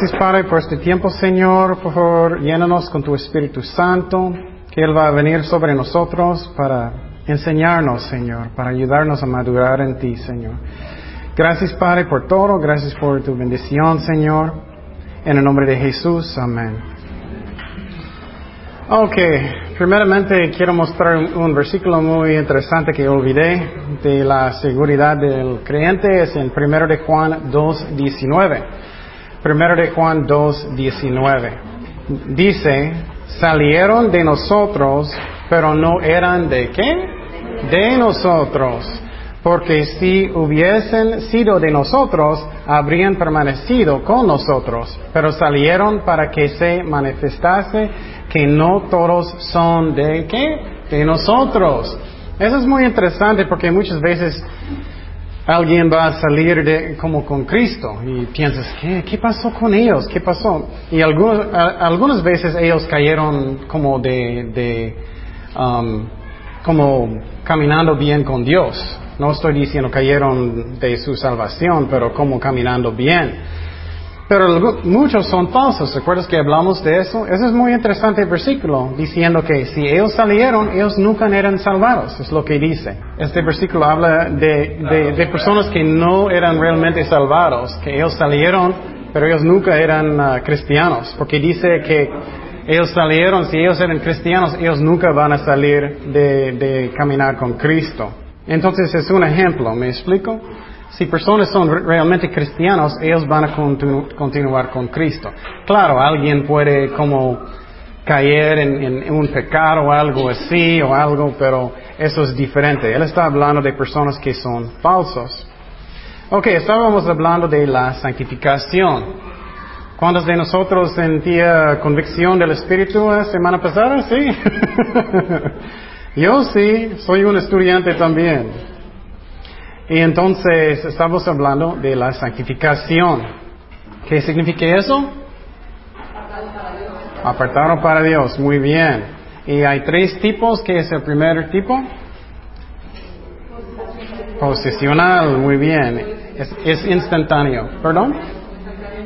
Gracias, Padre, por este tiempo, Señor. Por favor, llénanos con tu Espíritu Santo, que Él va a venir sobre nosotros para enseñarnos, Señor, para ayudarnos a madurar en ti, Señor. Gracias, Padre, por todo. Gracias por tu bendición, Señor. En el nombre de Jesús, amén. Ok, primeramente quiero mostrar un versículo muy interesante que olvidé de la seguridad del creyente. Es en 1 de Juan 2, 19. Primero de Juan 2, 19. Dice, salieron de nosotros, pero no eran de qué? De nosotros. Porque si hubiesen sido de nosotros, habrían permanecido con nosotros. Pero salieron para que se manifestase que no todos son de qué? De nosotros. Eso es muy interesante porque muchas veces alguien va a salir de, como con Cristo y piensas, ¿qué, ¿qué pasó con ellos? ¿Qué pasó? Y algunas veces ellos cayeron como de, de um, como caminando bien con Dios. No estoy diciendo cayeron de su salvación, pero como caminando bien. Pero muchos son falsos. ¿Recuerdas que hablamos de eso? Ese es muy interesante el versículo, diciendo que si ellos salieron, ellos nunca eran salvados. Es lo que dice. Este versículo habla de, de, personas que no eran realmente salvados, que ellos salieron, pero ellos nunca eran ah, cristianos. Porque dice que ellos salieron, si ellos eran cristianos, ellos nunca van a salir de, de caminar con Cristo. Entonces es un ejemplo, ¿me explico? Si personas son realmente cristianos, ellos van a continuar con Cristo. Claro, alguien puede como caer en, un pecado o algo así o algo, pero eso es diferente. Él está hablando de personas que son falsos. Ok, estábamos hablando de la santificación. ¿Cuántos de nosotros sentía convicción del Espíritu la semana pasada? Sí. Yo sí, soy un estudiante también. Y entonces estamos hablando de la santificación. ¿Qué significa eso? Apartaron para Dios, muy bien. Y hay tres tipos, ¿qué es el primer tipo? Posicional, muy bien. Es, es instantáneo, ¿perdón?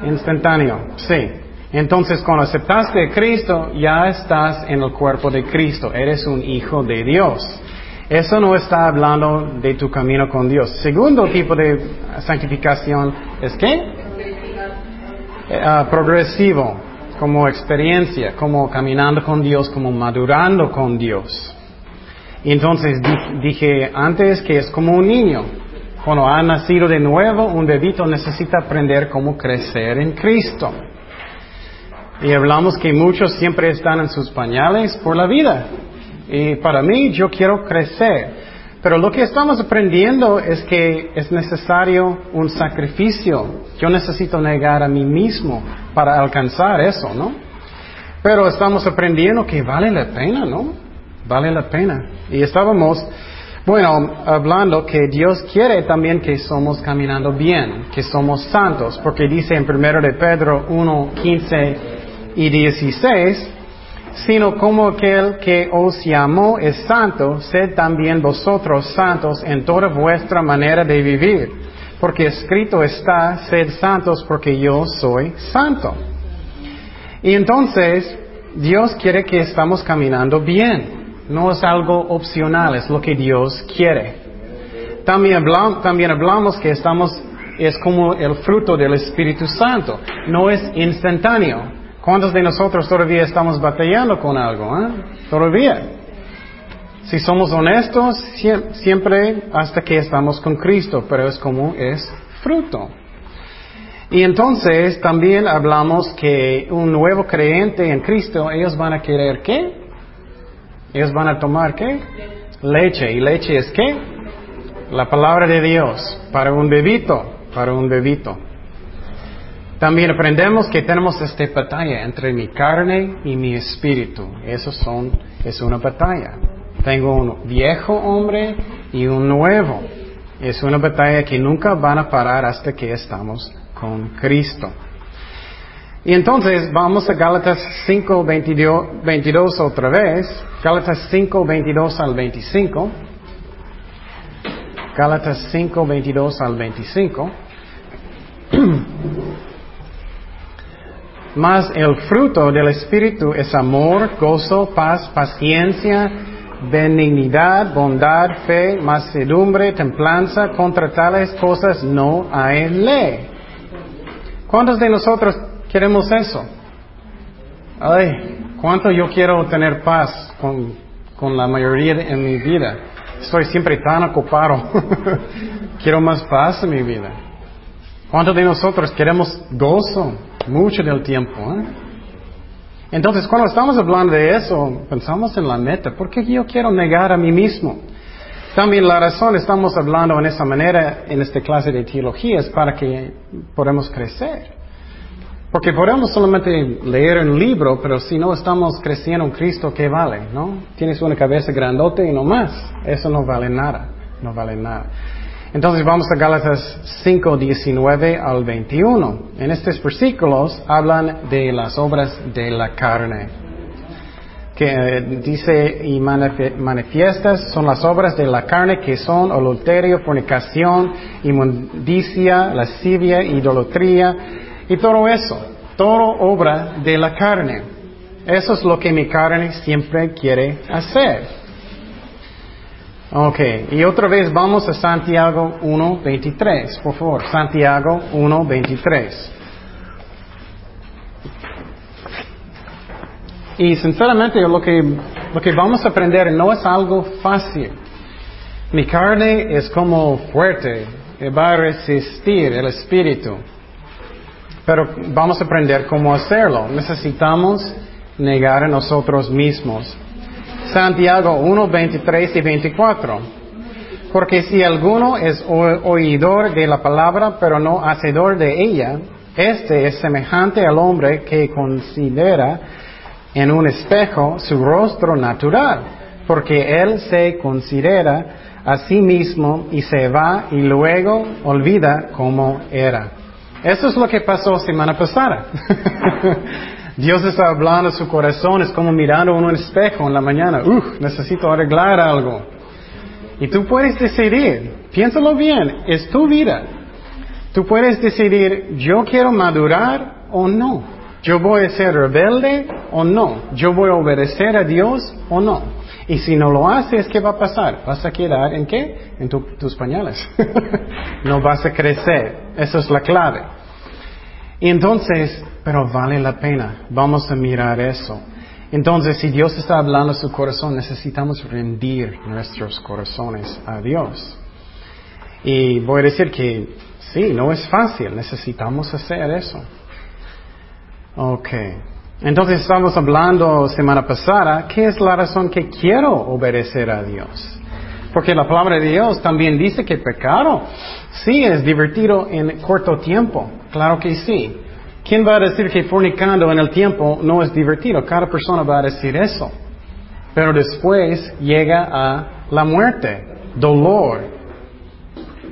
Instantáneo, sí. Entonces, cuando aceptaste a Cristo, ya estás en el cuerpo de Cristo. Eres un hijo de Dios. Eso no está hablando de tu camino con Dios. Segundo tipo de santificación es qué? Eh, ah, progresivo, como experiencia, como caminando con Dios, como madurando con Dios. Y entonces dije antes que es como un niño. Cuando ha nacido de nuevo, un bebito necesita aprender cómo crecer en Cristo. Y hablamos que muchos siempre están en sus pañales por la vida. Y para mí yo quiero crecer. Pero lo que estamos aprendiendo es que es necesario un sacrificio. Yo necesito negar a mí mismo para alcanzar eso, ¿no? Pero estamos aprendiendo que vale la pena, ¿no? Vale la pena. Y estábamos, bueno, hablando que Dios quiere también que somos caminando bien, que somos santos, porque dice en 1 de Pedro 1, 15 y 16, sino como aquel que os llamó es santo, sed también vosotros santos en toda vuestra manera de vivir. Porque escrito está, sed santos porque yo soy santo. Y entonces, Dios quiere que estamos caminando bien. No es algo opcional, es lo que Dios quiere. También hablamos, también hablamos que estamos, es como el fruto del Espíritu Santo. No es instantáneo. ¿Cuántos de nosotros todavía estamos batallando con algo? Eh? Todavía. Si somos honestos, siempre hasta que estamos con Cristo, pero es como es fruto. Y entonces también hablamos que un nuevo creyente en Cristo, ellos van a querer qué? Ellos van a tomar qué? Leche. ¿Y leche es qué? La palabra de Dios para un bebito, para un bebito. También aprendemos que tenemos esta batalla entre mi carne y mi espíritu. Eso son, es una batalla. Tengo un viejo hombre y un nuevo. Es una batalla que nunca van a parar hasta que estamos con Cristo. Y entonces vamos a Gálatas 5, 22, otra vez. Gálatas 5, 22 al 25. Gálatas 5, 22 al 25. Mas el fruto del Espíritu es amor, gozo, paz, paciencia, benignidad, bondad, fe, mansedumbre, templanza. Contra tales cosas no hay ley. ¿Cuántos de nosotros queremos eso? Ay, ¿cuánto yo quiero tener paz con, con la mayoría en mi vida? Estoy siempre tan ocupado. quiero más paz en mi vida. ¿Cuántos de nosotros queremos gozo? Mucho del tiempo. ¿eh? Entonces, cuando estamos hablando de eso, pensamos en la meta. ¿Por qué yo quiero negar a mí mismo? También la razón estamos hablando en esa manera en esta clase de teología es para que podamos crecer. Porque podemos solamente leer un libro, pero si no estamos creciendo en Cristo, ¿qué vale? ¿No? Tienes una cabeza grandote y no más. Eso no vale nada. No vale nada. Entonces vamos a Gálatas 5, 19 al 21. En estos versículos hablan de las obras de la carne. Que eh, dice y manifiestas son las obras de la carne que son adulterio, fornicación, inmundicia, lascivia, idolatría y todo eso. Todo obra de la carne. Eso es lo que mi carne siempre quiere hacer. Ok, y otra vez vamos a Santiago 1.23, por favor, Santiago 1.23. Y sinceramente lo que, lo que vamos a aprender no es algo fácil. Mi carne es como fuerte, va a resistir el espíritu. Pero vamos a aprender cómo hacerlo. Necesitamos negar a nosotros mismos. Santiago 1, 23 y 24. Porque si alguno es oidor de la palabra, pero no hacedor de ella, este es semejante al hombre que considera en un espejo su rostro natural, porque él se considera a sí mismo y se va y luego olvida cómo era. Eso es lo que pasó semana pasada. Dios está hablando a su corazón, es como mirando en un espejo en la mañana. Uf, necesito arreglar algo. Y tú puedes decidir, piénsalo bien, es tu vida. Tú puedes decidir, yo quiero madurar o no. Yo voy a ser rebelde o no. Yo voy a obedecer a Dios o no. Y si no lo haces, ¿qué va a pasar? ¿Vas a quedar en qué? En tus pañales. no vas a crecer. Esa es la clave. Y entonces, pero vale la pena. Vamos a mirar eso. Entonces, si Dios está hablando a su corazón, necesitamos rendir nuestros corazones a Dios. Y voy a decir que sí, no es fácil, necesitamos hacer eso. Ok. Entonces estamos hablando semana pasada, ¿qué es la razón que quiero obedecer a Dios? Porque la palabra de Dios también dice que pecado sí es divertido en corto tiempo, claro que sí. ¿Quién va a decir que fornicando en el tiempo no es divertido? Cada persona va a decir eso. Pero después llega a la muerte, dolor.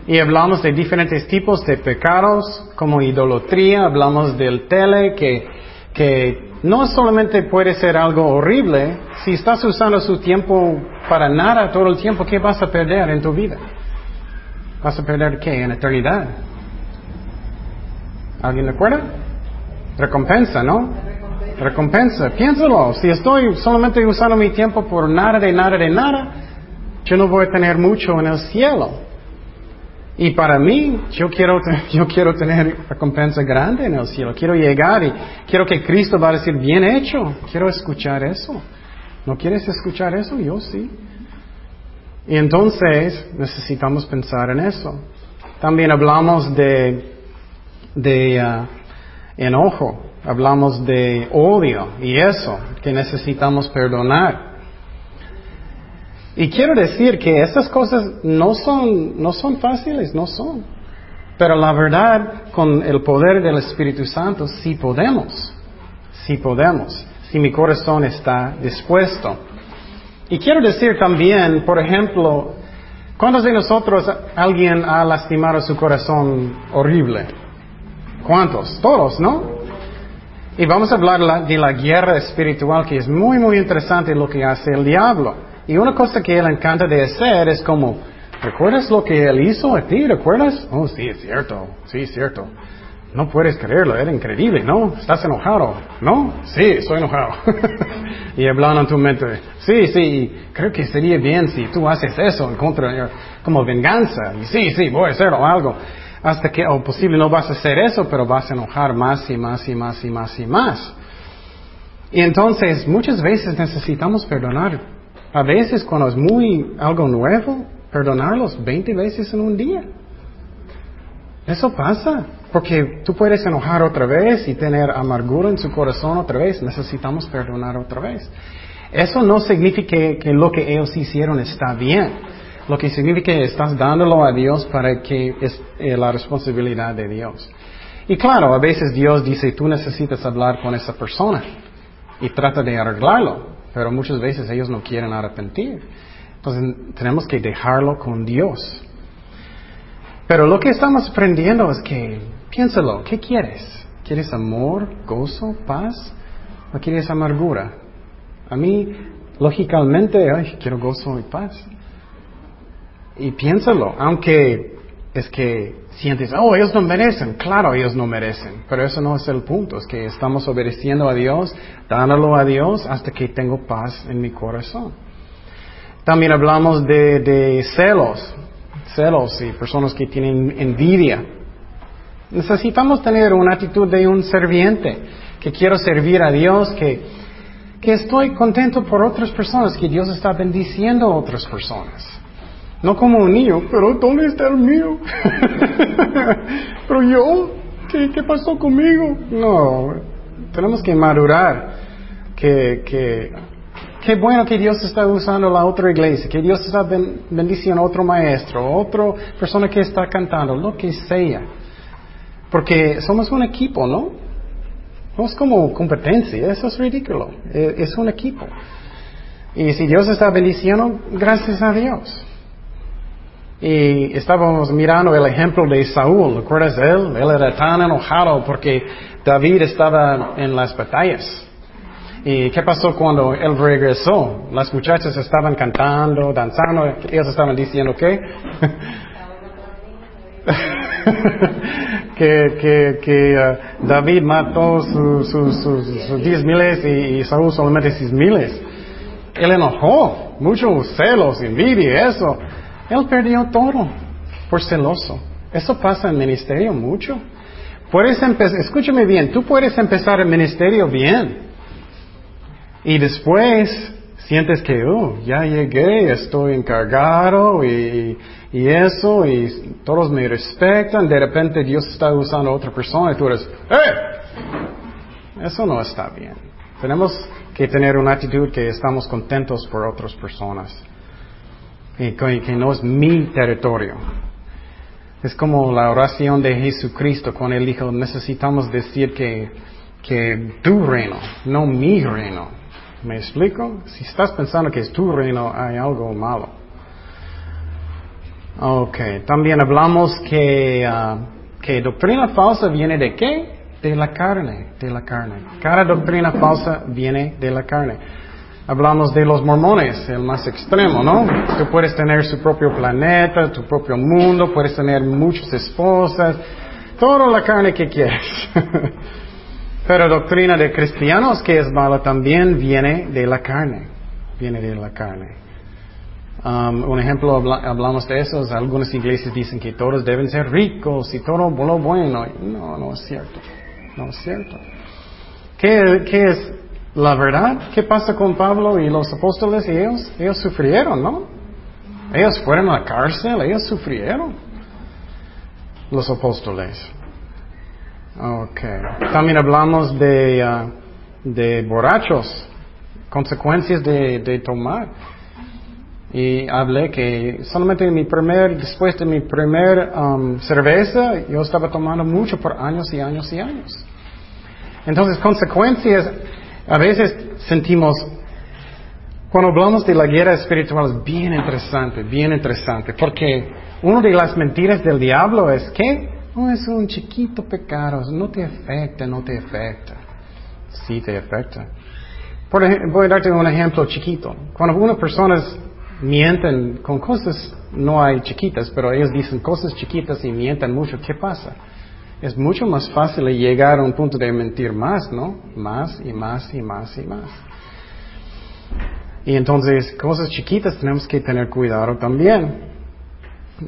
Y hablamos de diferentes tipos de pecados, como idolatría, hablamos del tele, que, que no solamente puede ser algo horrible, si estás usando su tiempo para nada todo el tiempo, ¿qué vas a perder en tu vida? ¿Vas a perder qué? En eternidad. ¿Alguien recuerda? Recompensa, ¿no? Recompensa. Piénsalo. Si estoy solamente usando mi tiempo por nada de nada de nada, yo no voy a tener mucho en el cielo. Y para mí, yo quiero, yo quiero tener recompensa grande en el cielo. Quiero llegar y quiero que Cristo va a decir, bien hecho. Quiero escuchar eso. ¿No quieres escuchar eso? Yo sí. Y entonces necesitamos pensar en eso. También hablamos de, de uh, enojo, hablamos de odio y eso, que necesitamos perdonar. Y quiero decir que estas cosas no son, no son fáciles, no son. Pero la verdad, con el poder del Espíritu Santo, sí podemos, sí podemos, si mi corazón está dispuesto. Y quiero decir también, por ejemplo, ¿cuántos de nosotros alguien ha lastimado su corazón horrible? ¿Cuántos? Todos, ¿no? Y vamos a hablar de la guerra espiritual, que es muy, muy interesante lo que hace el diablo. Y una cosa que él encanta de hacer es como, ¿recuerdas lo que él hizo a ti? ¿Recuerdas? Oh, sí, es cierto, sí, es cierto. no puedes creerlo, era increíble, ¿no? ¿Estás enojado? ¿No? Sí, estoy enojado. y hablando en tu mente, sí, sí, creo que sería bien si tú haces eso en contra, como venganza. Y sí, sí, voy a hacerlo algo. Hasta que, o posible no vas a hacer eso, pero vas a enojar más y más y más y más y más. Y entonces, muchas veces necesitamos perdonar. A veces, cuando es muy algo nuevo, perdonarlos 20 veces en un día. Eso pasa. Porque tú puedes enojar otra vez y tener amargura en su corazón otra vez. Necesitamos perdonar otra vez. Eso no significa que, lo que ellos hicieron está bien. Lo que significa que estás dándolo a Dios para que es eh, la responsabilidad de Dios. Y claro, a veces Dios dice, tú necesitas hablar con esa persona y trata de arreglarlo, pero muchas veces ellos no quieren arrepentir. Entonces tenemos que dejarlo con Dios. Pero lo que estamos aprendiendo es que, piénsalo, ¿qué quieres? ¿Quieres amor, gozo, paz? ¿O quieres amargura? A mí, lógicamente, ay, quiero gozo y paz. Y piénsalo, aunque es que sientes, oh, ellos no merecen. Claro, ellos no merecen. Pero eso no es el punto. Es que estamos obedeciendo a Dios, dándolo a Dios hasta que tengo paz en mi corazón. También hablamos de, de celos celos y personas que tienen envidia. Necesitamos tener una actitud de un serviente, que quiero servir a Dios, que, que estoy contento por otras personas, que Dios está bendiciendo a otras personas. No como un niño, pero ¿dónde está el mío? pero yo, ¿qué, ¿qué, pasó conmigo? No, tenemos que madurar, que, que Qué bueno que Dios está usando la otra iglesia, que Dios está bendiciendo a otro maestro, otra persona que está cantando, lo que sea. Porque somos un equipo, ¿no? No es como competencia, eso es ridículo. E, es un equipo. Y si Dios está bendiciendo, gracias a Dios. Y estábamos mirando el ejemplo de Saúl, ¿recuerdas de él? Él era tan enojado porque David estaba en las batallas. ¿Y qué pasó cuando él regresó? Las muchachas estaban cantando, danzando, ellos estaban diciendo qué? que que, que uh, David mató sus su, diez miles y, Saúl solamente seis miles. Él enojó, muchos celos, envidia, eso. Él perdió todo por celoso. Eso pasa en ministerio mucho. Puedes empezar, escúchame bien, tú puedes empezar el ministerio bien. Y después sientes que, oh, ya llegué, estoy encargado y, y, eso, y todos me respetan, de repente Dios está usando a otra persona y tú eres, ¡eh! Eso no está bien. Tenemos que tener una actitud que estamos contentos por otras personas y que, no es mi territorio. Es como la oración de Jesucristo cuando Él dijo, necesitamos decir que, que tu reino, no mi reino. ¿Me explico? Si estás pensando que es tu reino, hay algo malo. Ok, también hablamos que, uh, que doctrina falsa viene de qué? De la carne, de la carne. Cada doctrina falsa viene de la carne. Hablamos de los mormones, el más extremo, ¿no? Tú puedes tener su propio planeta, tu propio mundo, puedes tener muchas esposas, toda la carne que quieres. Pero doctrina de cristianos que es mala también viene de la carne. Viene de la carne. Um, un ejemplo, hablamos de eso, algunas iglesias dicen que todos deben ser ricos y todo lo bueno. No, no es cierto. No es cierto. ¿Qué, ¿Qué, es la verdad? ¿Qué pasa con Pablo y los apóstoles ellos? Ellos sufrieron, ¿no? Ellos fueron a la cárcel, ellos sufrieron. Los apóstoles. Okay. También hablamos de, uh, de borrachos, consecuencias de, de, tomar. Y hablé que solamente en mi primer, después de mi primer um, cerveza, yo estaba tomando mucho por años y años y años. Entonces, consecuencias, a veces sentimos, cuando hablamos de la guerra espiritual es bien interesante, bien interesante, porque una de las mentiras del diablo es que es un chiquito pecado, no te afecta, no te afecta. Sí te afecta. Por voy a darte un ejemplo chiquito. Cuando unas personas mienten con cosas, no hay chiquitas, pero ellos dicen cosas chiquitas y mienten mucho, ¿qué pasa? Es mucho más fácil llegar a un punto de mentir más, ¿no? Más y más y más y más. Y entonces, cosas chiquitas tenemos que tener cuidado también.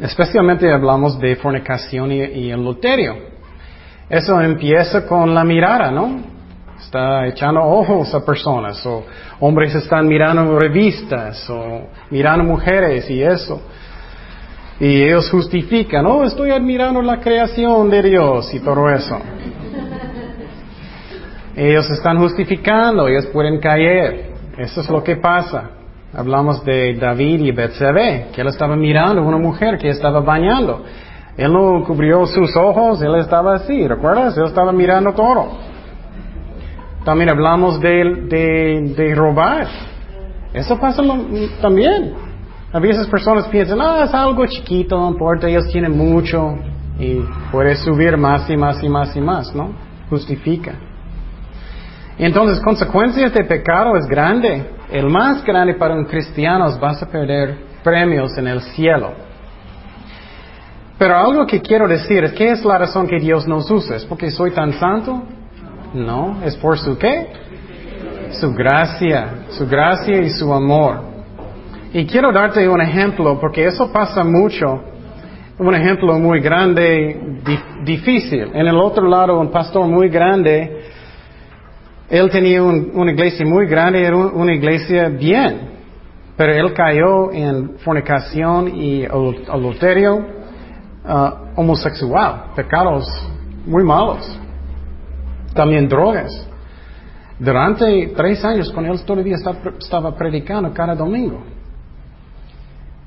Especialmente hablamos de fornicación y, y el loterio. Eso empieza con la mirada, ¿no? Está echando ojos a personas, o hombres están mirando revistas, o mirando mujeres y eso. Y ellos justifican, oh, estoy admirando la creación de Dios y todo eso. ellos están justificando, ellos pueden caer. Eso es lo que pasa. Hablamos de David y Betsabé, que él estaba mirando a una mujer que estaba bañando. Él no cubrió sus ojos, él estaba así, ¿recuerdas? Él estaba mirando todo. También hablamos de, de, robar. Eso pasa también. A veces personas piensan, ah, es algo chiquito, no importa, ellos tienen mucho y puede subir más y más y más y más, ¿no? Justifica. Entonces, consecuencias de pecado es grande. El más grande para un cristiano es vas a perder premios en el cielo. Pero algo que quiero decir es, ¿qué es la razón que Dios nos usa? ¿Es porque soy tan santo? No, es por su qué? Su gracia, su gracia y su amor. Y quiero darte un ejemplo, porque eso pasa mucho. Un ejemplo muy grande, difícil. En el otro lado, un pastor muy grande él tenía una iglesia muy grande, era una iglesia bien, pero él cayó en fornicación y adulterio uh, homosexual, pecados muy malos, también drogas. Durante tres años, cuando él todavía estaba predicando cada domingo.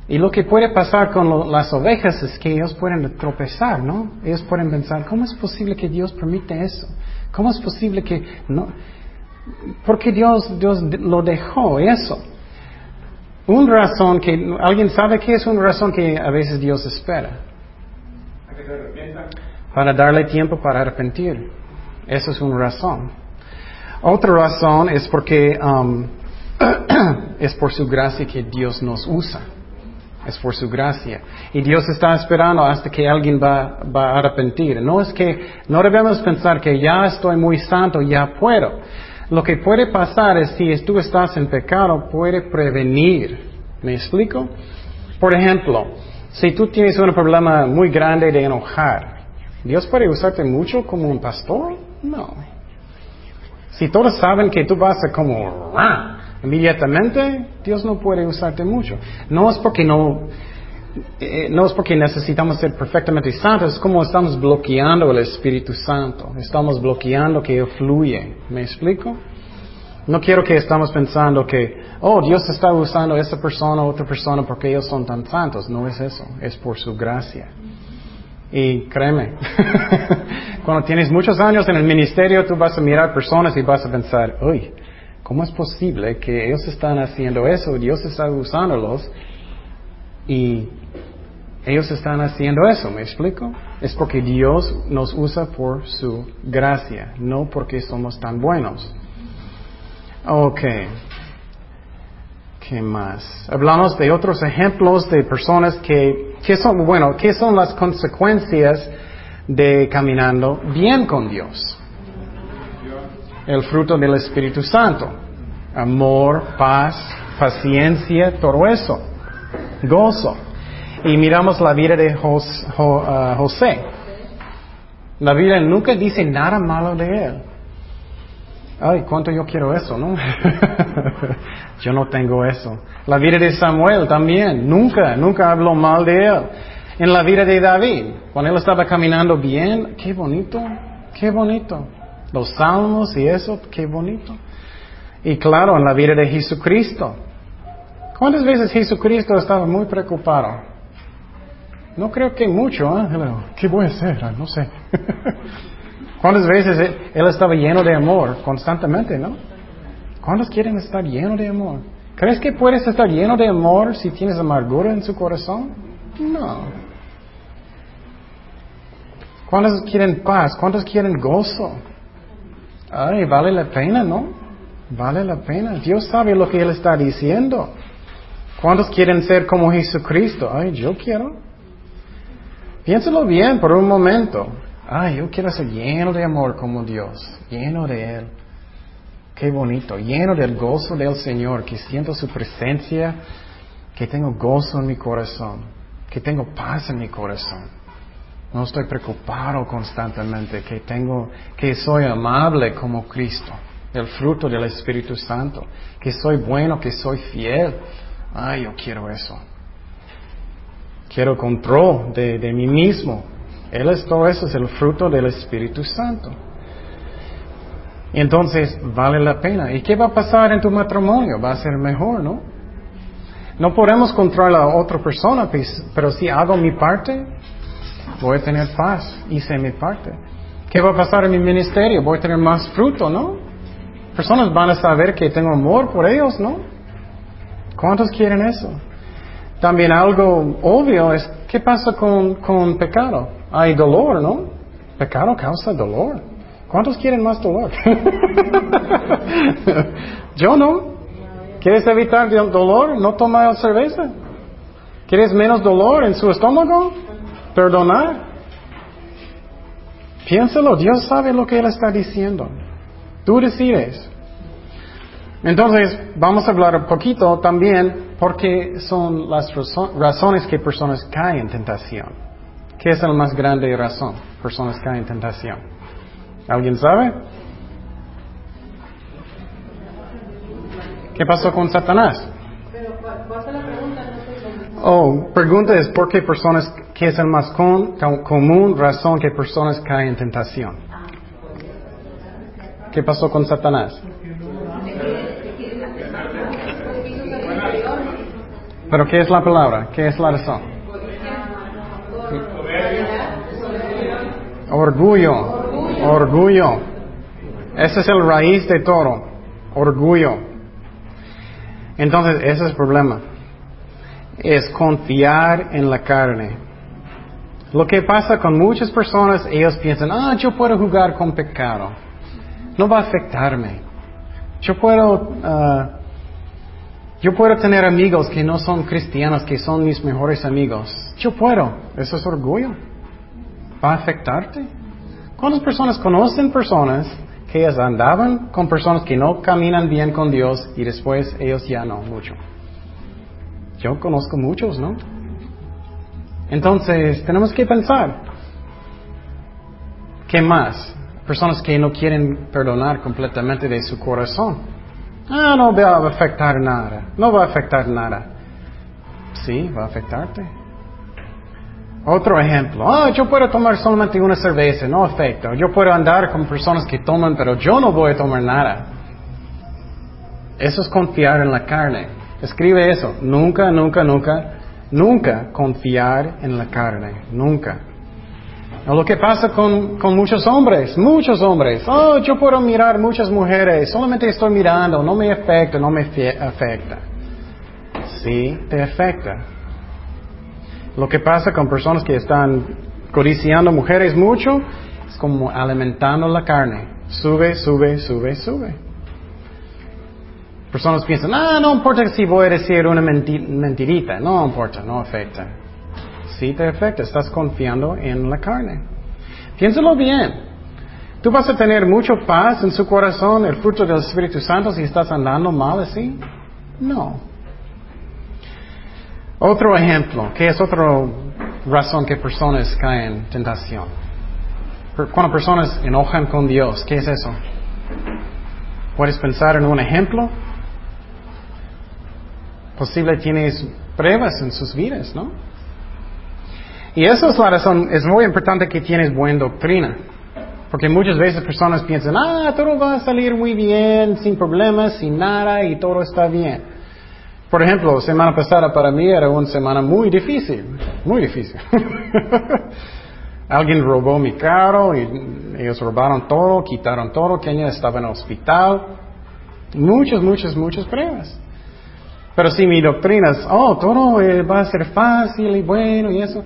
Y lo que puede pasar con las ovejas es que ellos pueden tropezar, ¿no? Ellos pueden pensar, ¿cómo es posible que Dios permite eso? ¿Cómo es posible que no? Porque Dios, Dios lo dejó eso. Una razón que, ¿alguien sabe qué es una razón que a veces Dios espera? Para darle tiempo para arrepentir. Eso es una razón. Otra razón es porque um, es por su gracia que Dios nos usa. Es por su gracia. Y Dios está esperando hasta que alguien va, va a arrepentir. No es que, no debemos pensar que ya estoy muy santo, ya puedo. Lo que puede pasar es si tú estás en pecado, puede prevenir. ¿Me explico? Por ejemplo, si tú tienes un problema muy grande de enojar, ¿Dios puede usarte mucho como un pastor? No. Si todos saben que tú vas a como inmediatamente, Dios no puede usarte mucho. No es porque no, eh, no es porque necesitamos ser perfectamente santos, es como estamos bloqueando el Espíritu Santo, estamos bloqueando que fluye. ¿Me explico? No quiero que estamos pensando que, oh, Dios está usando a esa persona o otra persona porque ellos son tan santos. No es eso, es por su gracia. Y créeme, cuando tienes muchos años en el ministerio, tú vas a mirar personas y vas a pensar, uy, ¿cómo es posible que ellos están haciendo eso? Dios está usándolos y ellos están haciendo eso, ¿me explico? Es porque Dios nos usa por su gracia, no porque somos tan buenos. Ok. ¿Qué más? Hablamos de otros ejemplos de personas que, que son, bueno, ¿qué son las consecuencias de caminando bien con Dios? El fruto del Espíritu Santo. Amor, paz, paciencia, todo eso. Gozo y miramos la vida de uh, José. La Biblia nunca dice nada malo de él. Ay, cuánto yo quiero eso, ¿no? yo no tengo eso. La vida de Samuel también, nunca, nunca habló mal de él. En la vida de David, cuando él estaba caminando bien, qué bonito, qué bonito. Los salmos y eso, qué bonito. Y claro, en la vida de Jesucristo. ¿Cuántas veces Jesucristo estaba muy preocupado? No creo que mucho, ¿eh? ¿Qué voy a no sé. ¿Cuántas veces él estaba lleno de amor constantemente, no? ¿Cuántos quieren estar lleno de amor? ¿Crees que puedes estar lleno de amor si tienes amargura en su corazón? No. ¿Cuántos quieren paz? ¿Cuántos quieren gozo? Ay, vale la pena, ¿no? Vale la pena. Dios sabe lo que Él está diciendo. ¿Cuántos quieren ser como Jesucristo? Ay, yo quiero. Piénsalo bien por un momento. Ay, yo quiero ser lleno de amor como Dios, lleno de Él. Qué bonito, lleno del gozo del Señor, que siento su presencia, que tengo gozo en mi corazón, que tengo paz en mi corazón. No estoy preocupado constantemente, que tengo, que soy amable como Cristo, el fruto del Espíritu Santo, que soy bueno, que soy fiel. Ay, yo quiero eso. Quiero control de, de mí mismo. Él es todo eso, es el fruto del Espíritu Santo. Entonces, vale la pena. ¿Y qué va a pasar en tu matrimonio? Va a ser mejor, ¿no? No podemos controlar a otra persona, pues, pero si hago mi parte, voy a tener paz. Hice mi parte. ¿Qué va a pasar en mi ministerio? Voy a tener más fruto, ¿no? Personas van a saber que tengo amor por ellos, ¿no? ¿Cuántos quieren eso? También algo obvio es, ¿qué pasa con, con pecado? Hay dolor, ¿no? Pecado causa dolor. ¿Cuántos quieren más dolor? Yo no. ¿Quieres evitar dolor? No toma cerveza. ¿Quieres menos dolor en su estómago? Perdonar. Piénsalo, Dios sabe lo que Él está diciendo. Tú decides. Entonces, vamos a hablar un poquito también porque son las razones que personas caen en tentación. ¿Qué es la más grande razón? Personas caen en tentación. ¿Alguien sabe? ¿Qué pasó con Satanás? Oh, pregunta es ¿por qué personas, qué es el más común razón que personas caen en tentación? ¿Qué pasó con Satanás? ¿Pero qué es la palabra? ¿Qué es la razón? Orgullo. Orgullo. Ese es el raíz de todo. Orgullo. Entonces, ese es el problema. Es confiar en la carne. Lo que pasa con muchas personas, ellos piensan, ah, yo puedo jugar con pecado. No va a afectarme. Yo puedo, ah, yo puedo tener amigos que no son cristianos, que son mis mejores amigos. Yo puedo. Eso es orgullo. ¿Va a afectarte? ¿Cuántas personas conocen personas que ellas andaban con personas que no caminan bien con Dios y después ellos ya no mucho? Yo conozco muchos, ¿no? Entonces, tenemos que pensar. ¿Qué más? Personas que no quieren perdonar completamente de su corazón. Ah, no va a afectar nada. No va a afectar nada. Sí, va a afectarte. Otro ejemplo, ah, yo puedo tomar solamente una cerveza, no afecta. Yo puedo andar con personas que toman, pero yo no voy a tomar nada. Eso es confiar en la carne. Escribe eso. Nunca, nunca, nunca, nunca confiar en la carne. Nunca. Lo que pasa con, con muchos hombres, muchos hombres. Oh, yo puedo mirar muchas mujeres, solamente estoy mirando, no me afecta, no me afecta. Sí, te afecta. Lo que pasa con personas que están codiciando mujeres mucho es como alimentando la carne. Sube, sube, sube, sube. Personas piensan, ah, no importa si voy a decir una mentirita, no importa, no afecta. Sí te afecta, estás confiando en la carne. Piénsalo bien. ¿Tú vas a tener mucho paz en su corazón, el fruto del Espíritu Santo, si estás andando mal así? No. Otro ejemplo, que es otra razón que personas caen en tentación. Cuando personas enojan con Dios, ¿qué es eso? ¿Puedes pensar en un ejemplo? Posible tienes pruebas en sus vidas, ¿no? Y eso es la razón, es muy importante que tienes buena doctrina. Porque muchas veces personas piensan, ah, todo va a salir muy bien, sin problemas, sin nada, y todo está bien. Por ejemplo, semana pasada para mí era una semana muy difícil, muy difícil. Alguien robó mi carro y ellos robaron todo, quitaron todo, Kenia estaba en el hospital. Muchas, muchas, muchas pruebas. Pero si mi doctrina es, oh, todo eh, va a ser fácil y bueno y eso,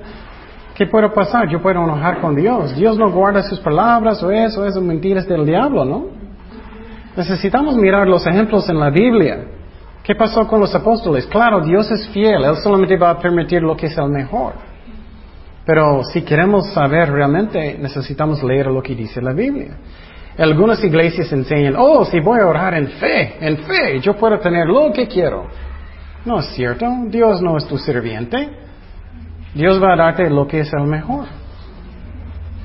¿qué puede pasar? Yo puedo enojar con Dios. Dios no guarda sus palabras o eso, eso mentiras del diablo, ¿no? Necesitamos mirar los ejemplos en la Biblia. ¿Qué pasó con los apóstoles? Claro, Dios es fiel, Él solamente va a permitir lo que es el mejor. Pero si queremos saber realmente, necesitamos leer lo que dice la Biblia. Algunas iglesias enseñan, oh, si voy a orar en fe, en fe, yo puedo tener lo que quiero. No es cierto, Dios no es tu sirviente. Dios va a darte lo que es el mejor.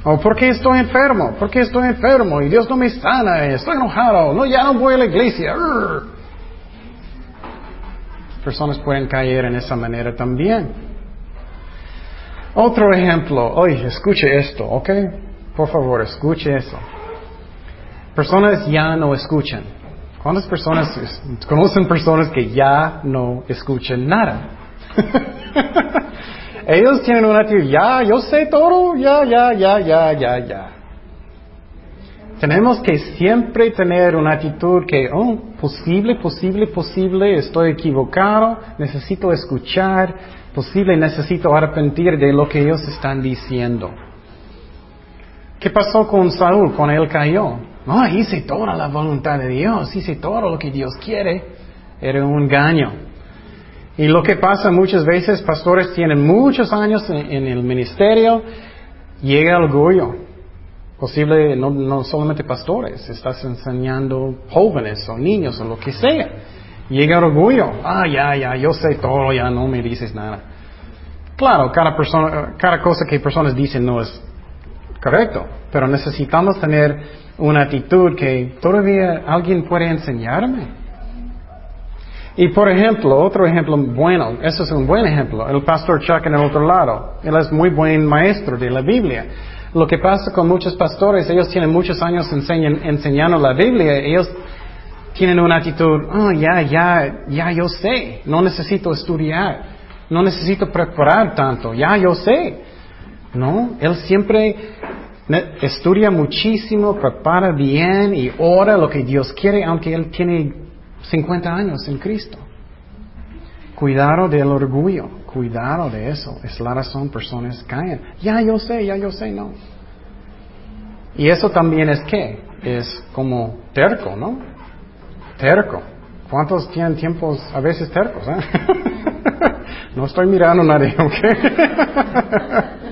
O porque estoy enfermo, porque estoy enfermo y Dios no me sana, estoy enojado, no, ya no voy a la iglesia. Personas pueden caer en esa manera también. Otro ejemplo, oye, escuche esto, ¿ok? Por favor, escuche eso. Personas ya no escuchan. ¿Cuántas personas conocen personas que ya no escuchan nada? Ellos tienen una actitud, ya, yo sé todo, ya, ya, ya, ya, ya, ya. Tenemos que siempre tener una actitud que, oh, posible, posible, posible, estoy equivocado, necesito escuchar, posible, necesito arrepentir de lo que ellos están diciendo. ¿Qué pasó con Saúl cuando él cayó? No, hice toda la voluntad de Dios, hice todo lo que Dios quiere. Era un engaño. Y lo que pasa muchas veces, pastores tienen muchos años en, el ministerio, llega el orgullo. Posible, no, no, solamente pastores, estás enseñando jóvenes o niños o lo que sea. Llega el orgullo. Ah, ya, ya, yo sé todo, ya no me dices nada. Claro, cada, persona, cada cosa que personas dicen no es correcto, pero necesitamos tener una actitud que todavía alguien puede enseñarme. Y por ejemplo, otro ejemplo bueno, eso es un buen ejemplo, el pastor Chuck en el otro lado. Él es muy buen maestro de la Biblia. Lo que pasa con muchos pastores, ellos tienen muchos años enseñando la Biblia, ellos tienen una actitud, oh, ya, ya, ya yo sé, no necesito estudiar, no necesito preparar tanto, ya yo sé. No, él siempre estudia muchísimo, prepara bien y ora lo que Dios quiere, aunque él tiene 50 años en Cristo. Cuidado del orgullo, cuidado de eso. Es la razón personas caen. Ya yo sé, ya yo sé, no. Y eso también es que es como terco, ¿no? Terco. ¿Cuántos tienen tiempos a veces tercos? Eh? no estoy mirando a nadie, ¿ok?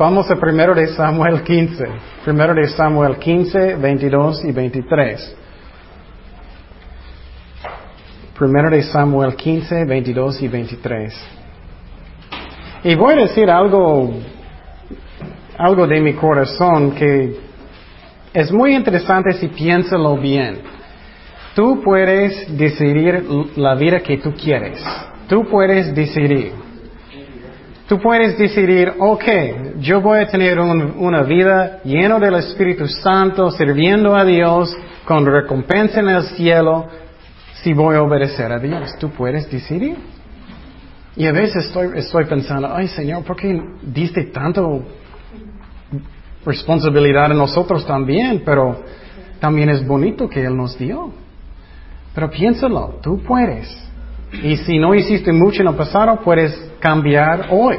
Vamos a primero de Samuel 15. Primero de Samuel 15, 22 y 23. Primero de Samuel 15, 22 y 23. Y voy a decir algo, algo de mi corazón que es muy interesante si piénsalo bien. Tú puedes decidir la vida que tú quieres. Tú puedes decidir. Tú puedes decidir, ok, yo voy a tener una vida llena del Espíritu Santo, sirviendo a Dios, con recompensa en el cielo, si voy a obedecer a Dios. Tú puedes decidir. Y a veces estoy, estoy pensando, ay Señor, ¿por qué diste tanto responsabilidad a nosotros también? Pero también es bonito que Él nos dio. Pero piénsalo, tú puedes. Y si no hiciste mucho en el pasado, puedes cambiar hoy.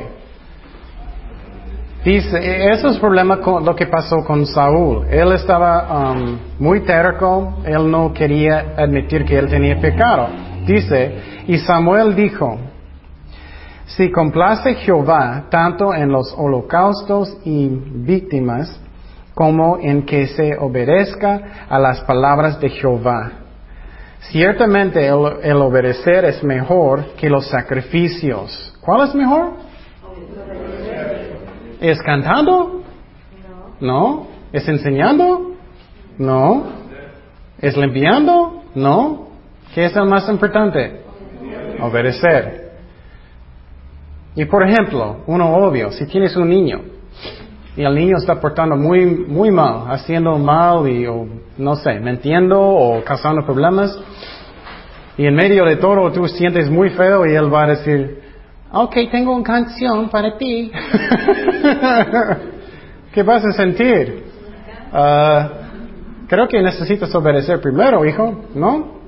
Dice, eso es problema con lo que pasó con Saúl. Él estaba um, muy terco, él no quería admitir que él tenía pecado. Dice, y Samuel dijo, si complace Jehová tanto en los holocaustos y víctimas como en que se obedezca a las palabras de Jehová. Ciertamente el, obedecer es mejor que los sacrificios. ¿Cuál es mejor? ¿Es cantando? No. ¿Es enseñando? No. ¿Es limpiando? No. ¿Qué es el más importante? Obedecer. Y por ejemplo, uno obvio, si tienes un niño y el niño está portando muy, muy mal, haciendo mal y, o, no sé, mintiendo o causando problemas, y en medio de todo tú sientes muy feo y él va a decir, Ok, tengo una canción para ti. ¿Qué vas a sentir? Ah, creo que necesitas obedecer primero, hijo, ¿no?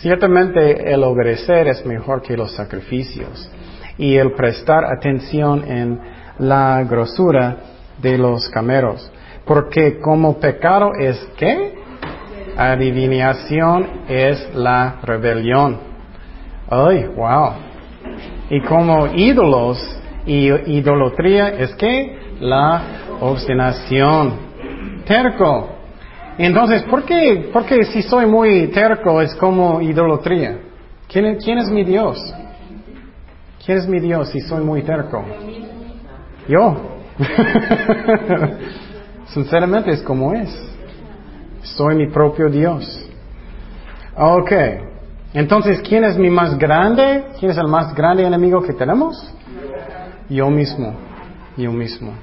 Ciertamente el obedecer es mejor que los sacrificios y el prestar atención en la grosura de los cameros. Porque como pecado es qué? Adivinación es la rebelión. Ay, wow. Y como ídolos Y idolatría es que la obstinación. Terco. Entonces, ¿por qué? Porque si soy muy terco es como idolatría. ¿Quién, quién es mi Dios? ¿Quién es mi Dios si soy muy terco? Yo. Sinceramente es como es. Soy mi propio Dios. Ok. Entonces, ¿quién es mi más grande? ¿Quién es el más grande enemigo que tenemos? Yo mismo. Yo mismo.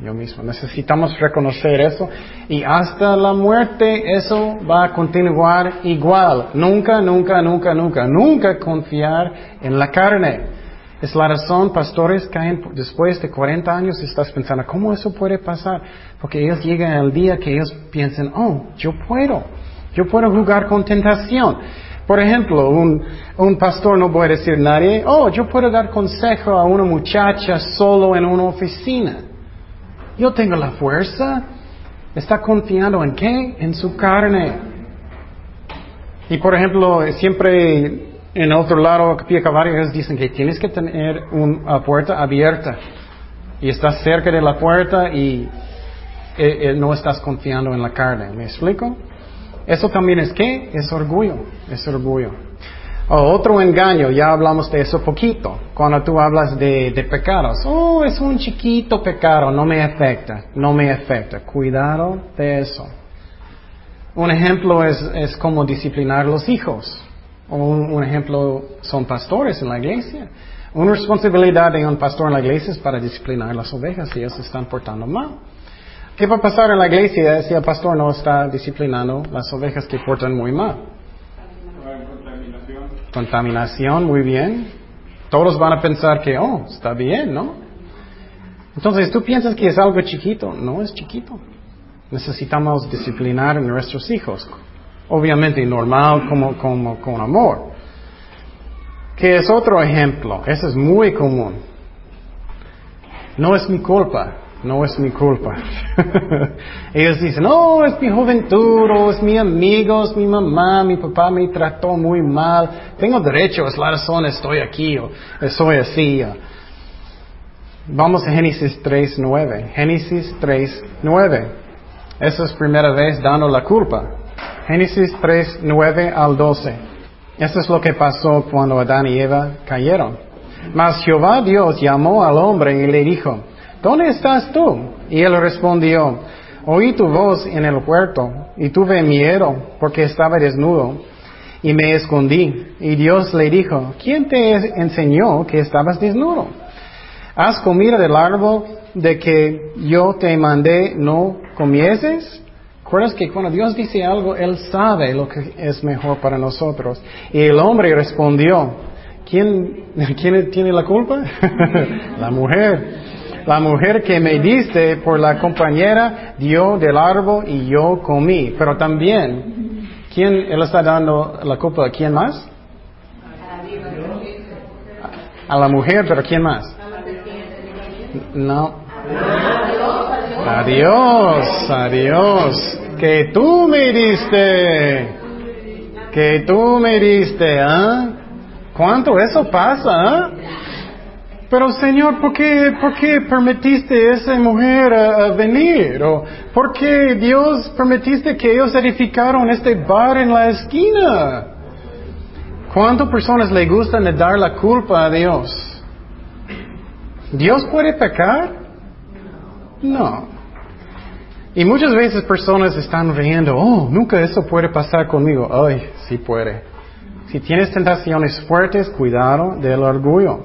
Yo mismo. Necesitamos reconocer eso. Y hasta la muerte eso va a continuar igual. Nunca, nunca, nunca, nunca, nunca confiar en la carne. Es la razón, pastores caen después de 40 años y estás pensando, ¿cómo eso puede pasar? Porque ellos llegan al día que ellos piensan, oh, yo puedo, yo puedo jugar con tentación. Por ejemplo, un, un pastor no puede decir a nadie, oh, yo puedo dar consejo a una muchacha solo en una oficina. Yo tengo la fuerza. Está confiando en qué? En su carne. Y por ejemplo, siempre en otro lado, varios dicen que tienes que tener una puerta abierta y estás cerca de la puerta y eh, eh, no estás confiando en la carne. ¿Me explico? Eso también es qué? Es orgullo, es orgullo. otro engaño, ya hablamos de eso poquito, cuando tú hablas de, de, pecados. Oh, es un chiquito pecado, no me afecta, no me afecta. Cuidado de eso. Un ejemplo es, es como disciplinar los hijos. Un, ejemplo son pastores en la iglesia. Una responsabilidad de un pastor en la iglesia es para disciplinar las ovejas si ellos se están portando mal. ¿Qué va a pasar en la iglesia si el pastor no está disciplinando las ovejas que portan muy mal? Contaminación. Contaminación, muy bien. Todos van a pensar que, oh, está bien, ¿no? Entonces, tú piensas que es algo chiquito. No es chiquito. Necesitamos disciplinar nuestros hijos. Obviamente normal como, como con amor. Que es otro ejemplo. Ese es muy común. No es mi culpa. No es mi culpa. Ellos dicen, no, es mi juventud, o es mi amigo, es mi mamá, mi papá me trató muy mal. Tengo derecho, es la razón, estoy aquí, o soy así. Vamos a Génesis 3.9. Génesis 3.9. Esa es primera vez dando la culpa. Génesis 3, 9 al 12. Eso es lo que pasó cuando Adán y Eva cayeron. Mas Jehová Dios llamó al hombre y le dijo, ¿dónde estás tú? Y él respondió, oí tu voz en el huerto y tuve miedo porque estaba desnudo y me escondí. Y Dios le dijo, ¿quién te enseñó que estabas desnudo? ¿Has comido del árbol de que yo te mandé no comieses? ¿Recuerdas que cuando Dios dice algo, Él sabe lo que es mejor para nosotros? Y el hombre respondió, ¿quién, ¿quién tiene la culpa? la mujer. La mujer que me diste por la compañera dio del árbol y yo comí. Pero también, ¿quién Él está dando la culpa a quién más? A la mujer, pero ¿quién más? No. Adiós, adiós. Que tú me diste. Que tú me diste, ¿ah? ¿Cuánto eso pasa, ah? Pero Señor, ¿por qué, ¿por qué permitiste a esa mujer a, venir? ¿O por qué Dios permitiste que ellos edificaron este bar en la esquina? ¿Cuántas personas le gustan dar la culpa a Dios? ¿Dios puede pecar? No. Y muchas veces personas están riendo, oh, nunca eso puede pasar conmigo. Ay, sí puede. Si tienes tentaciones fuertes, cuidado del orgullo.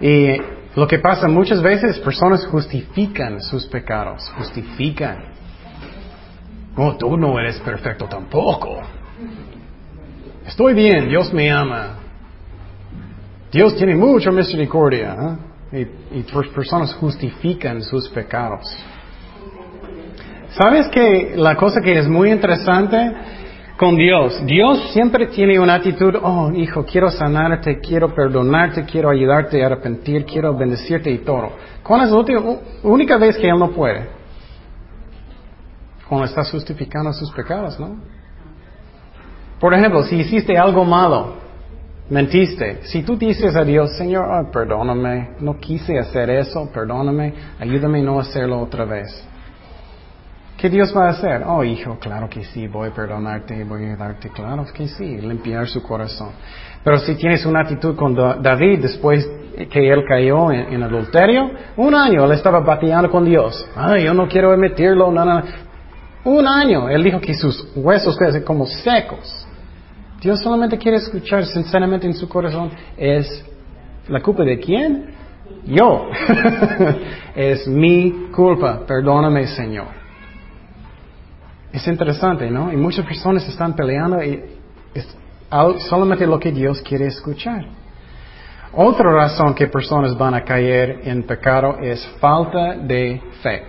Y lo que pasa muchas veces, personas justifican sus pecados, justifican. Oh, tú no eres perfecto tampoco. Estoy bien, Dios me ama. Dios tiene mucha misericordia. ¿eh? Y, y personas justifican sus pecados. ¿Sabes que la cosa que es muy interesante con Dios? Dios siempre tiene una actitud, oh hijo, quiero sanarte, quiero perdonarte, quiero ayudarte a arrepentir, quiero bendecirte y todo. ¿Cuándo es la última, única vez que Él no puede? Cuando estás justificando sus pecados, ¿no? Por ejemplo, si hiciste algo malo Mentiste. Si tú dices a Dios, Señor, perdóname, no quise hacer eso, perdóname, ayúdame a no hacerlo otra vez. ¿Qué Dios va a hacer? Oh, hijo, claro que sí, voy a perdonarte, voy a darte, claro que sí, limpiar su corazón. Pero si tienes una actitud con David después que él cayó en, adulterio, un año él estaba bateando con Dios. Ay, yo no quiero emitirlo, no, no. Un año, él dijo que sus huesos quedan como secos. Dios solamente quiere escuchar sinceramente en su corazón, es la culpa de quién? Yo. es mi culpa, perdóname Señor. Es interesante, ¿no? Y muchas personas están peleando y es solamente lo que Dios quiere escuchar. Otra razón que personas van a caer en pecado es falta de fe.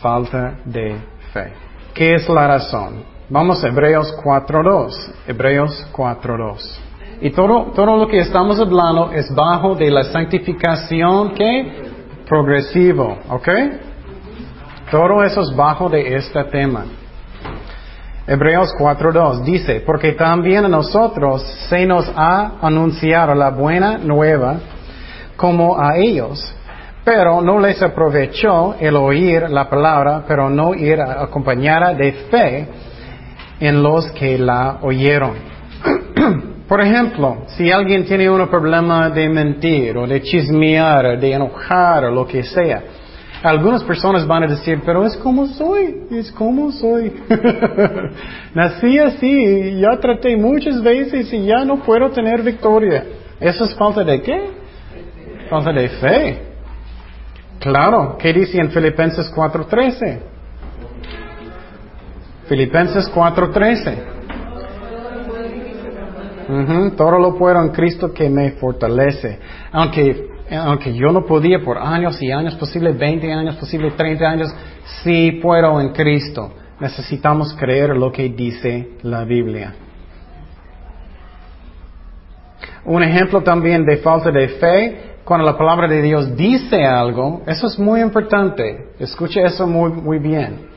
Falta de fe. ¿Qué es la razón? Vamos a Hebreos 4.2. Hebreos 4.2. Y todo, todo lo que estamos hablando es bajo de la santificación que progresivo, ¿ok? Todo eso es bajo de este tema. Hebreos 4.2 dice, porque también a nosotros se nos ha anunciado la buena nueva como a ellos, pero no les aprovechó el oír la palabra, pero no ir acompañada de fe en los que la oyeron. Por ejemplo, si alguien tiene un problema de mentir o de chismear, de enojar o lo que sea, algunas personas van a decir, pero es como soy, es como soy. Nací así, ya traté muchas veces y ya no puedo tener victoria. ¿Eso es falta de qué? Falta de fe. Claro, ¿qué dice en Filipenses 4:13? Filipenses 4:13. todo lo puedo en Cristo que me fortalece. Aunque, aunque yo no podía por años y años, posible 20 años, posible 30 años, sí puedo en Cristo. Necesitamos creer lo que dice la Biblia. Un ejemplo también de falta de fe, cuando la palabra de Dios dice algo, eso es muy importante. Escuche eso muy, muy bien.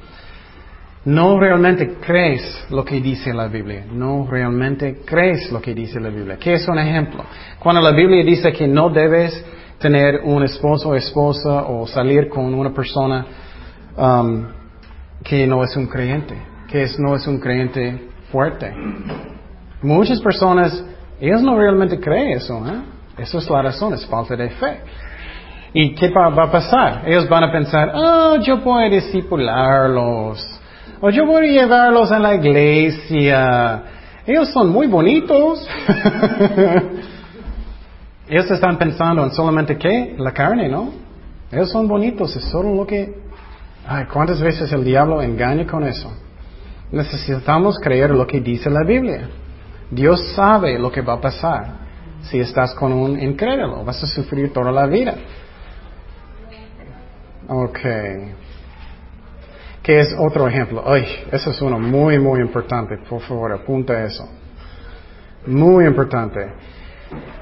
No realmente crees lo que dice la Biblia. No realmente crees lo que dice la Biblia. ¿Qué es un ejemplo? Cuando la Biblia dice que no debes tener un esposo o esposa o salir con una persona um, que no es un creyente, que no es un creyente fuerte. Muchas personas, ellos no realmente creen eso. ¿eh? Eso es la razón, es falta de fe. ¿Y qué va, a pasar? Ellos van a pensar, oh, yo a discipularlos o yo voy a llevarlos a la iglesia. Ellos son muy bonitos. Ellos están pensando en solamente qué? La carne, ¿no? Ellos son bonitos, es solo lo que... Ay, ¿cuántas veces el diablo engaña con eso? Necesitamos creer lo que dice la Biblia. Dios sabe lo que va a pasar. Si estás con un incrédulo, vas a sufrir toda la vida. Okay que es otro ejemplo. Ay, eso es uno muy, muy importante. Por favor, apunta eso. Muy importante.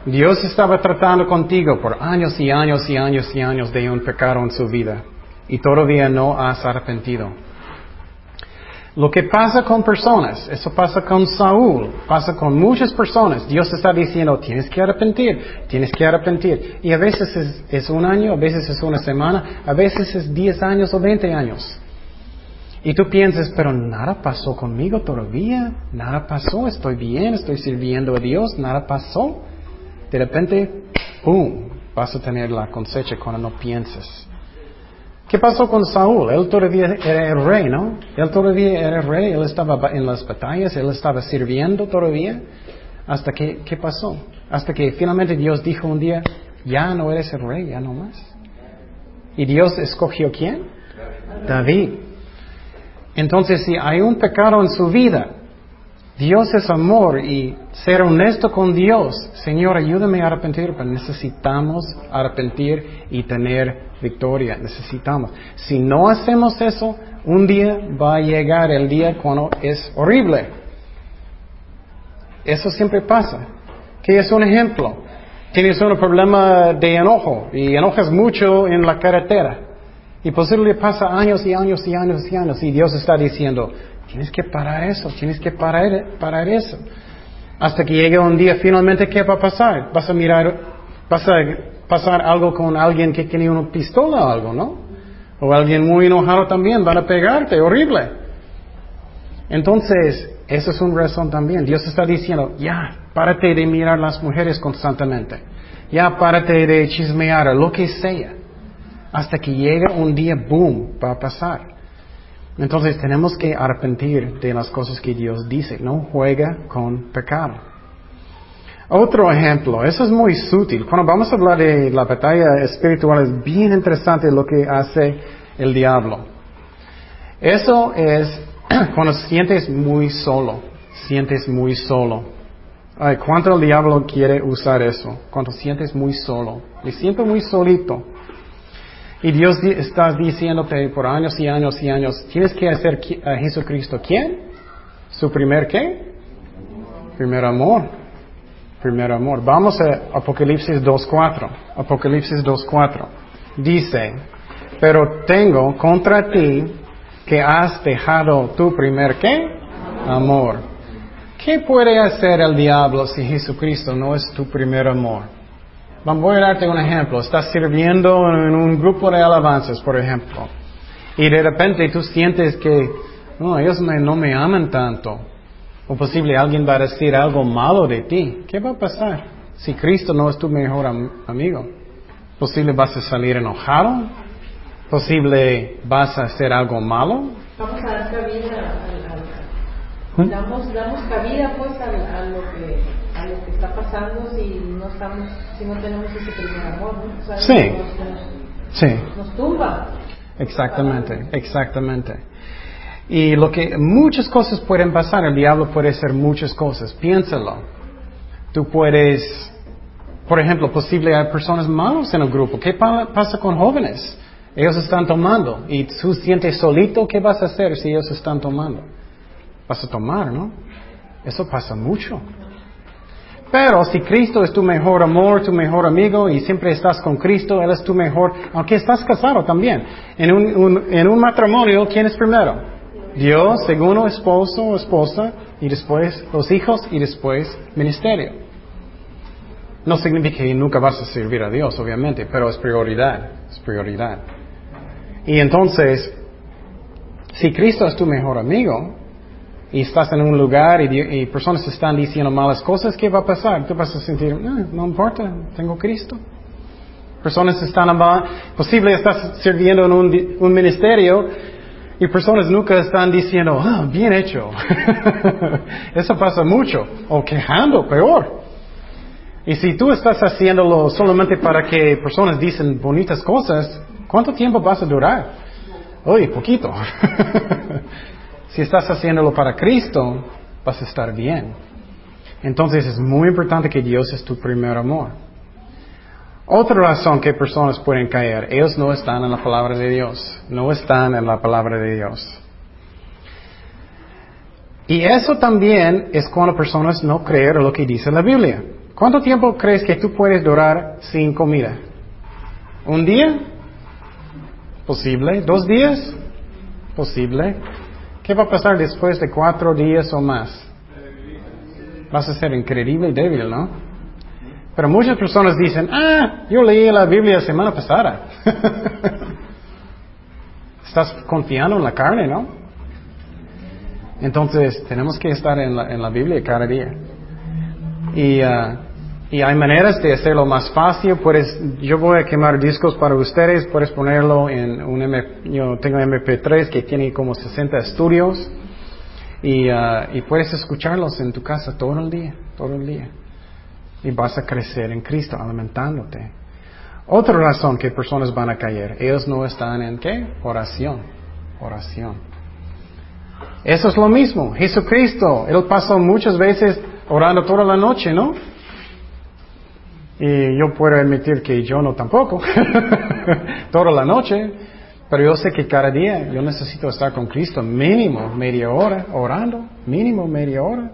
Dios estaba tratando contigo por años y años y años y años de un pecado en su vida y todavía no has arrepentido. Lo que pasa con personas, eso pasa con Saúl, pasa con muchas personas. Dios está diciendo, tienes que arrepentir, tienes que arrepentir. Y a veces es, es un año, a veces es una semana, a veces es diez años o veinte años. Y tú piensas, pero nada pasó conmigo todavía, nada pasó, estoy bien, estoy sirviendo a Dios, nada pasó. De repente, ¡pum!, vas a tener la cosecha cuando no piensas. ¿Qué pasó con Saúl? Él todavía era el rey, ¿no? Él todavía era el rey, él estaba en las batallas, él estaba sirviendo todavía. Hasta que, ¿qué pasó? Hasta que finalmente Dios dijo un día, ya no eres el rey, ya no más. ¿Y Dios escogió quién? David. Entonces, si hay un pecado en su vida, Dios es amor y ser honesto con Dios, Señor, ayúdame a arrepentir, pero necesitamos arrepentir y tener victoria, necesitamos. Si no hacemos eso, un día va a llegar el día cuando es horrible. Eso siempre pasa. ¿Qué es un ejemplo? Tienes un problema de enojo y enojas mucho en la carretera. Y posible pasa años y años y años y años y Dios está diciendo, tienes que parar eso, tienes que parar, eso. Hasta que llegue un día finalmente, ¿qué va a pasar? Vas a mirar, vas a pasar algo con alguien que tiene una pistola o algo, ¿no? O alguien muy enojado también, van a pegarte, horrible. Entonces, eso es una razón también. Dios está diciendo, ya, párate de mirar las mujeres constantemente. Ya, párate de chismear, lo que sea. Hasta que llegue un día, boom, va a pasar. Entonces tenemos que arrepentir de las cosas que Dios dice. No juega con pecado. Otro ejemplo, eso es muy sutil. Cuando vamos a hablar de la batalla espiritual es bien interesante lo que hace el diablo. Eso es cuando sientes muy solo, sientes muy solo. Ay, ¿Cuánto el diablo quiere usar eso? Cuando sientes muy solo, me siento muy solito. Y Dios está diciéndote por años y años y años, tienes que hacer a Jesucristo quién? ¿Su primer qué? Primer amor. Primer amor. Vamos a Apocalipsis 2.4. Apocalipsis 2.4. Dice, pero tengo contra ti que has dejado tu primer qué? Amor. ¿Qué puede hacer el diablo si Jesucristo no es tu primer amor? Voy a darte un ejemplo. Estás sirviendo en un grupo de alabanzas, por ejemplo, y de repente tú sientes que no, ellos no me aman tanto. O posible alguien va a decir algo malo de ti. ¿Qué va a pasar si Cristo no es tu mejor amigo? Posible vas a salir enojado, posible vas a hacer algo malo. Vamos a. damos, damos cabida pues a, lo que a lo que está pasando si no estamos si no tenemos ese primer amor ¿no? sí. sí. nos tumba. Exactamente exactamente. Y lo que muchas cosas pueden pasar el diablo puede hacer muchas cosas. Piénsalo. Tú puedes por ejemplo posible hay personas malas en el grupo. Qué pasa con jóvenes ellos están tomando. Y tú sientes solito, ¿qué vas a hacer si ellos están tomando? Vas a tomar, ¿no? Eso pasa mucho. Pero si Cristo es tu mejor amor, tu mejor amigo y siempre estás con Cristo, Él es tu mejor, aunque estás casado también. En un, un matrimonio, ¿quién es primero? Dios, segundo esposo o esposa, y después los hijos y después ministerio. No significa que nunca vas a servir a Dios, obviamente, pero es prioridad, es prioridad. Y entonces, si Cristo es tu mejor amigo y estás en un lugar y, personas están diciendo malas cosas, ¿qué va a pasar? Tú vas a sentir, no, no importa, tengo Cristo. Personas están, posible estás sirviendo en un, ministerio y personas nunca están diciendo, ah, bien hecho. Eso pasa mucho. O quejando, peor. Y si tú estás haciéndolo solamente para que personas dicen bonitas cosas, ¿Cuánto tiempo vas a durar? Uy, poquito. si estás haciéndolo para Cristo, vas a estar bien. Entonces es muy importante que Dios es tu primer amor. Otra razón que personas pueden caer, ellos no están en la palabra de Dios, no están en la palabra de Dios. Y eso también es cuando personas no creen lo que dice la Biblia. ¿Cuánto tiempo crees que tú puedes durar sin comida? ¿Un día? Posible. ¿Dos días? Posible. ¿Qué va a pasar después de cuatro días o más? Vas a ser increíble y débil, ¿no? Pero muchas personas dicen, ah, yo leí la Biblia la semana pasada. Estás confiando en la carne, ¿no? Entonces, tenemos que estar en la, en la Biblia cada día. Y uh, y hay maneras de hacerlo más fácil. Puedes, yo voy a quemar discos para ustedes. Puedes ponerlo en un M, yo tengo MP3 que tiene como 60 estudios. Y, uh, y puedes escucharlos en tu casa todo el día, todo el día. Y vas a crecer en Cristo, alimentándote. Otra razón que personas van a caer, ellos no están en qué? Oración. Oración. Eso es lo mismo. Jesucristo, Él pasó muchas veces orando toda la noche, ¿no? Y yo puedo admitir que yo no tampoco, toda la noche, pero yo sé que cada día yo necesito estar con Cristo mínimo media hora orando, mínimo media hora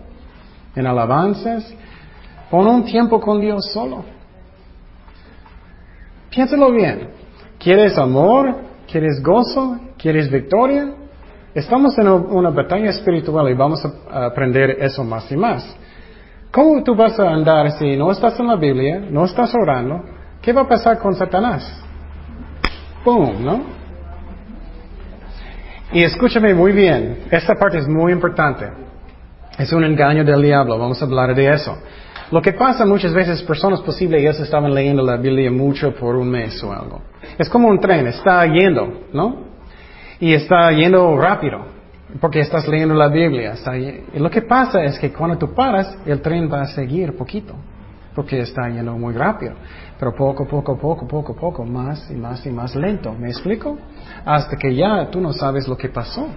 en alabanzas. Pon un tiempo con Dios solo. Piénsalo bien. ¿Quieres amor? ¿Quieres gozo? ¿Quieres victoria? Estamos en una batalla espiritual y vamos a aprender eso más y más. ¿Cómo tú vas a andar si no estás en la Biblia, no estás orando? ¿Qué va a pasar con Satanás? ¡Boom! ¿No? Y escúchame muy bien, esta parte es muy importante. Es un engaño del diablo, vamos a hablar de eso. Lo que pasa muchas veces, personas posibles, ellos estaban leyendo la Biblia mucho por un mes o algo. Es como un tren, está yendo, ¿no? Y está yendo rápido, porque estás leyendo la Biblia. y lo que pasa es que cuando tú paras, el tren va a seguir poquito, porque está yendo muy rápido. Pero poco, poco, poco, poco, poco, más y más y más lento. ¿Me explico? Hasta que ya tú no sabes lo que pasó.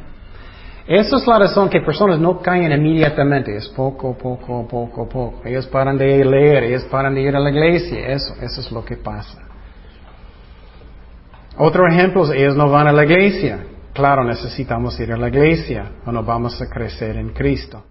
Esa es la razón que personas no caen inmediatamente. Es poco, poco, poco, poco. Ellos paran de leer, ellos paran de ir a la iglesia. Eso, eso es lo que pasa. Otro ejemplo es ellos no van a la iglesia. Claro, necesitamos ir a la iglesia o no vamos a crecer en Cristo.